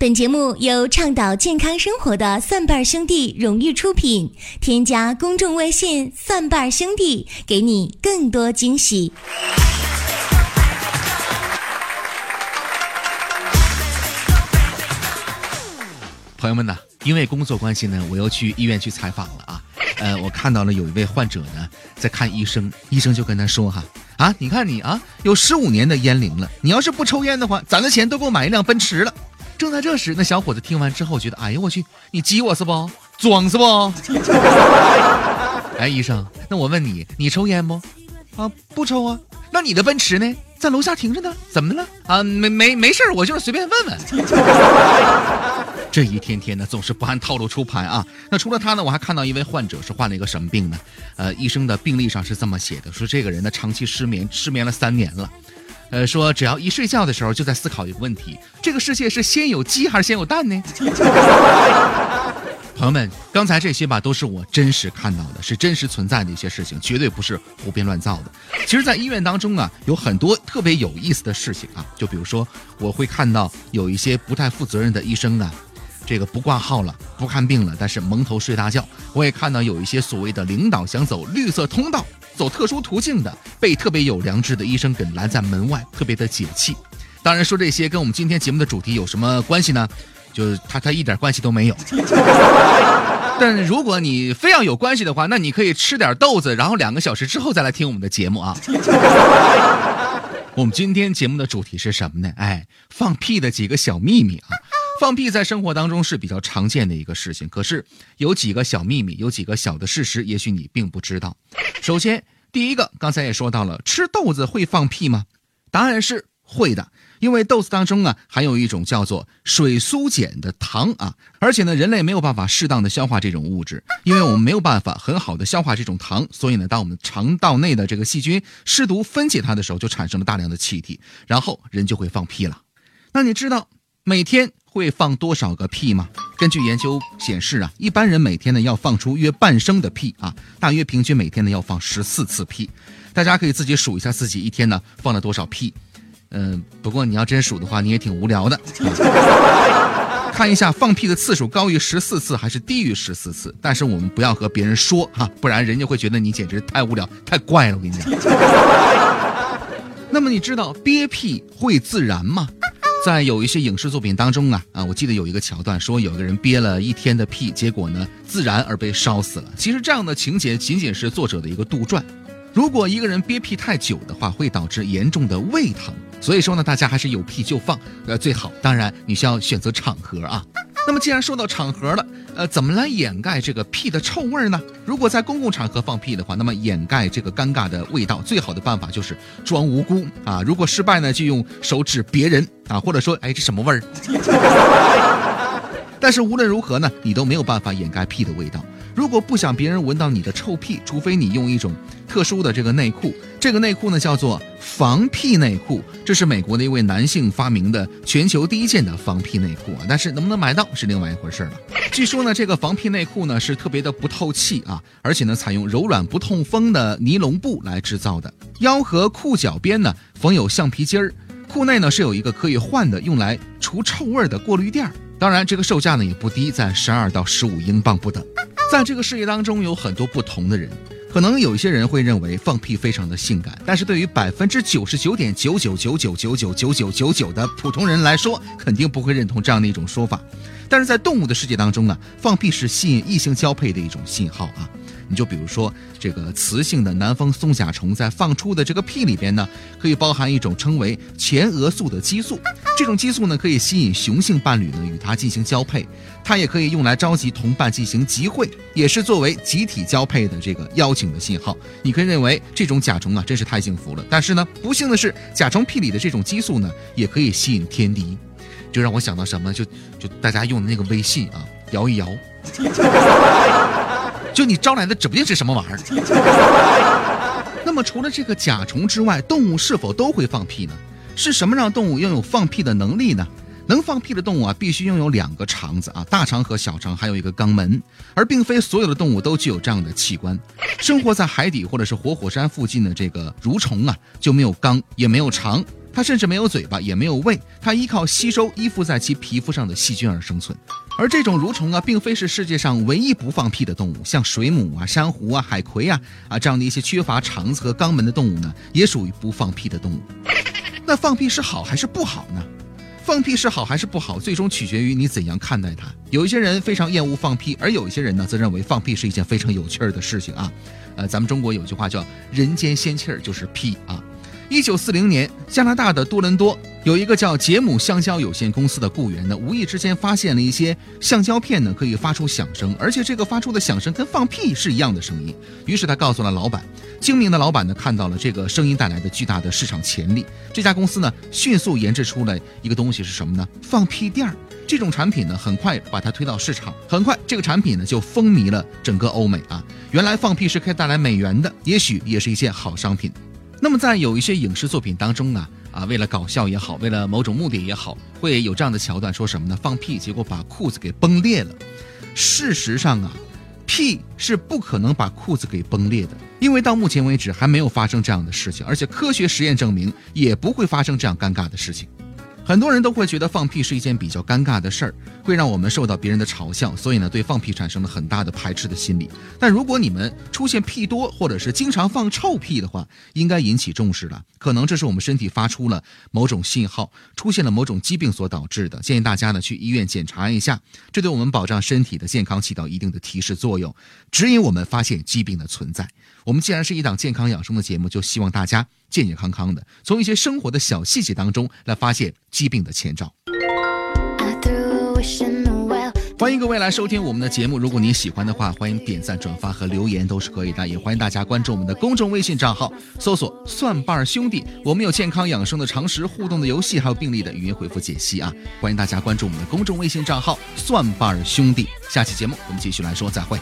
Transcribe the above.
本节目由倡导健康生活的蒜瓣兄弟荣誉出品。添加公众微信“蒜瓣兄弟”，给你更多惊喜。朋友们呢，因为工作关系呢，我又去医院去采访了啊。呃，我看到了有一位患者呢在看医生，医生就跟他说哈啊，你看你啊，有十五年的烟龄了，你要是不抽烟的话，攒的钱都够买一辆奔驰了。正在这时，那小伙子听完之后觉得，哎呦我去，你激我是不？装是不？哎，医生，那我问你，你抽烟不？啊，不抽啊。那你的奔驰呢？在楼下停着呢。怎么了？啊，没没没事我就是随便问问。这一天天的总是不按套路出牌啊。那除了他呢，我还看到一位患者是患了一个什么病呢？呃，医生的病历上是这么写的，说这个人呢长期失眠，失眠了三年了。呃，说只要一睡觉的时候就在思考一个问题：这个世界是先有鸡还是先有蛋呢？朋友们，刚才这些吧都是我真实看到的，是真实存在的一些事情，绝对不是胡编乱造的。其实，在医院当中啊，有很多特别有意思的事情啊，就比如说，我会看到有一些不太负责任的医生啊，这个不挂号了，不看病了，但是蒙头睡大觉。我也看到有一些所谓的领导想走绿色通道。走特殊途径的，被特别有良知的医生给拦在门外，特别的解气。当然，说这些跟我们今天节目的主题有什么关系呢？就是他他一点关系都没有。但如果你非要有关系的话，那你可以吃点豆子，然后两个小时之后再来听我们的节目啊。我们今天节目的主题是什么呢？哎，放屁的几个小秘密啊。放屁在生活当中是比较常见的一个事情，可是有几个小秘密，有几个小的事实，也许你并不知道。首先，第一个，刚才也说到了，吃豆子会放屁吗？答案是会的，因为豆子当中啊含有一种叫做水苏碱的糖啊，而且呢，人类没有办法适当的消化这种物质，因为我们没有办法很好的消化这种糖，所以呢，当我们肠道内的这个细菌试图分解它的时候，就产生了大量的气体，然后人就会放屁了。那你知道每天？会放多少个屁吗？根据研究显示啊，一般人每天呢要放出约半升的屁啊，大约平均每天呢要放十四次屁。大家可以自己数一下自己一天呢放了多少屁。嗯，不过你要真数的话，你也挺无聊的。看一下放屁的次数高于十四次还是低于十四次。但是我们不要和别人说哈，不然人家会觉得你简直太无聊、太怪了。我跟你讲。那么你知道憋屁会自燃吗？在有一些影视作品当中啊啊，我记得有一个桥段，说有个人憋了一天的屁，结果呢自燃而被烧死了。其实这样的情节仅仅是作者的一个杜撰。如果一个人憋屁太久的话，会导致严重的胃疼。所以说呢，大家还是有屁就放，呃最好。当然你需要选择场合啊。那么既然说到场合了，呃，怎么来掩盖这个屁的臭味呢？如果在公共场合放屁的话，那么掩盖这个尴尬的味道，最好的办法就是装无辜啊。如果失败呢，就用手指别人啊，或者说，哎，这什么味儿？但是无论如何呢，你都没有办法掩盖屁的味道。如果不想别人闻到你的臭屁，除非你用一种特殊的这个内裤。这个内裤呢叫做防屁内裤，这是美国的一位男性发明的全球第一件的防屁内裤啊。但是能不能买到是另外一回事了。据说呢，这个防屁内裤呢是特别的不透气啊，而且呢采用柔软不透风的尼龙布来制造的。腰和裤脚边呢缝有橡皮筋儿，裤内呢是有一个可以换的用来除臭味的过滤垫儿。当然，这个售价呢也不低，在十二到十五英镑不等。在这个世界当中，有很多不同的人，可能有一些人会认为放屁非常的性感，但是对于百分之九十九点九九九九九九九九九九的普通人来说，肯定不会认同这样的一种说法。但是在动物的世界当中呢，放屁是吸引异性交配的一种信号啊。你就比如说这个雌性的南方松甲虫在放出的这个屁里边呢，可以包含一种称为前额素的激素。这种激素呢，可以吸引雄性伴侣呢与它进行交配。它也可以用来召集同伴进行集会，也是作为集体交配的这个邀请的信号。你可以认为这种甲虫啊，真是太幸福了。但是呢，不幸的是，甲虫屁里的这种激素呢，也可以吸引天敌。就让我想到什么？就就大家用的那个微信啊，摇一摇。就你招来的指不定是什么玩意儿。那么除了这个甲虫之外，动物是否都会放屁呢？是什么让动物拥有放屁的能力呢？能放屁的动物啊，必须拥有两个肠子啊，大肠和小肠，还有一个肛门。而并非所有的动物都具有这样的器官。生活在海底或者是活火山附近的这个蠕虫啊，就没有肛，也没有肠。它甚至没有嘴巴，也没有胃，它依靠吸收依附在其皮肤上的细菌而生存。而这种蠕虫啊，并非是世界上唯一不放屁的动物，像水母啊、珊瑚啊、海葵啊啊这样的一些缺乏肠子和肛门的动物呢，也属于不放屁的动物。那放屁是好还是不好呢？放屁是好还是不好，最终取决于你怎样看待它。有一些人非常厌恶放屁，而有一些人呢，则认为放屁是一件非常有趣儿的事情啊。呃，咱们中国有句话叫“人间仙气儿”，就是屁啊。一九四零年，加拿大的多伦多有一个叫杰姆橡胶有限公司的雇员呢，无意之间发现了一些橡胶片呢可以发出响声，而且这个发出的响声跟放屁是一样的声音。于是他告诉了老板，精明的老板呢看到了这个声音带来的巨大的市场潜力，这家公司呢迅速研制出了一个东西是什么呢？放屁垫儿。这种产品呢很快把它推到市场，很快这个产品呢就风靡了整个欧美啊。原来放屁是可以带来美元的，也许也是一件好商品。那么在有一些影视作品当中呢，啊，为了搞笑也好，为了某种目的也好，会有这样的桥段，说什么呢？放屁，结果把裤子给崩裂了。事实上啊，屁是不可能把裤子给崩裂的，因为到目前为止还没有发生这样的事情，而且科学实验证明也不会发生这样尴尬的事情。很多人都会觉得放屁是一件比较尴尬的事儿，会让我们受到别人的嘲笑，所以呢，对放屁产生了很大的排斥的心理。但如果你们出现屁多，或者是经常放臭屁的话，应该引起重视了。可能这是我们身体发出了某种信号，出现了某种疾病所导致的。建议大家呢去医院检查一下，这对我们保障身体的健康起到一定的提示作用，指引我们发现疾病的存在。我们既然是一档健康养生的节目，就希望大家。健健康康的，从一些生活的小细节当中来发现疾病的前兆。欢迎各位来收听我们的节目，如果您喜欢的话，欢迎点赞、转发和留言都是可以的。也欢迎大家关注我们的公众微信账号，搜索“蒜瓣兄弟”，我们有健康养生的常识、互动的游戏，还有病例的语音回复解析啊！欢迎大家关注我们的公众微信账号“蒜瓣兄弟”。下期节目我们继续来说，再会。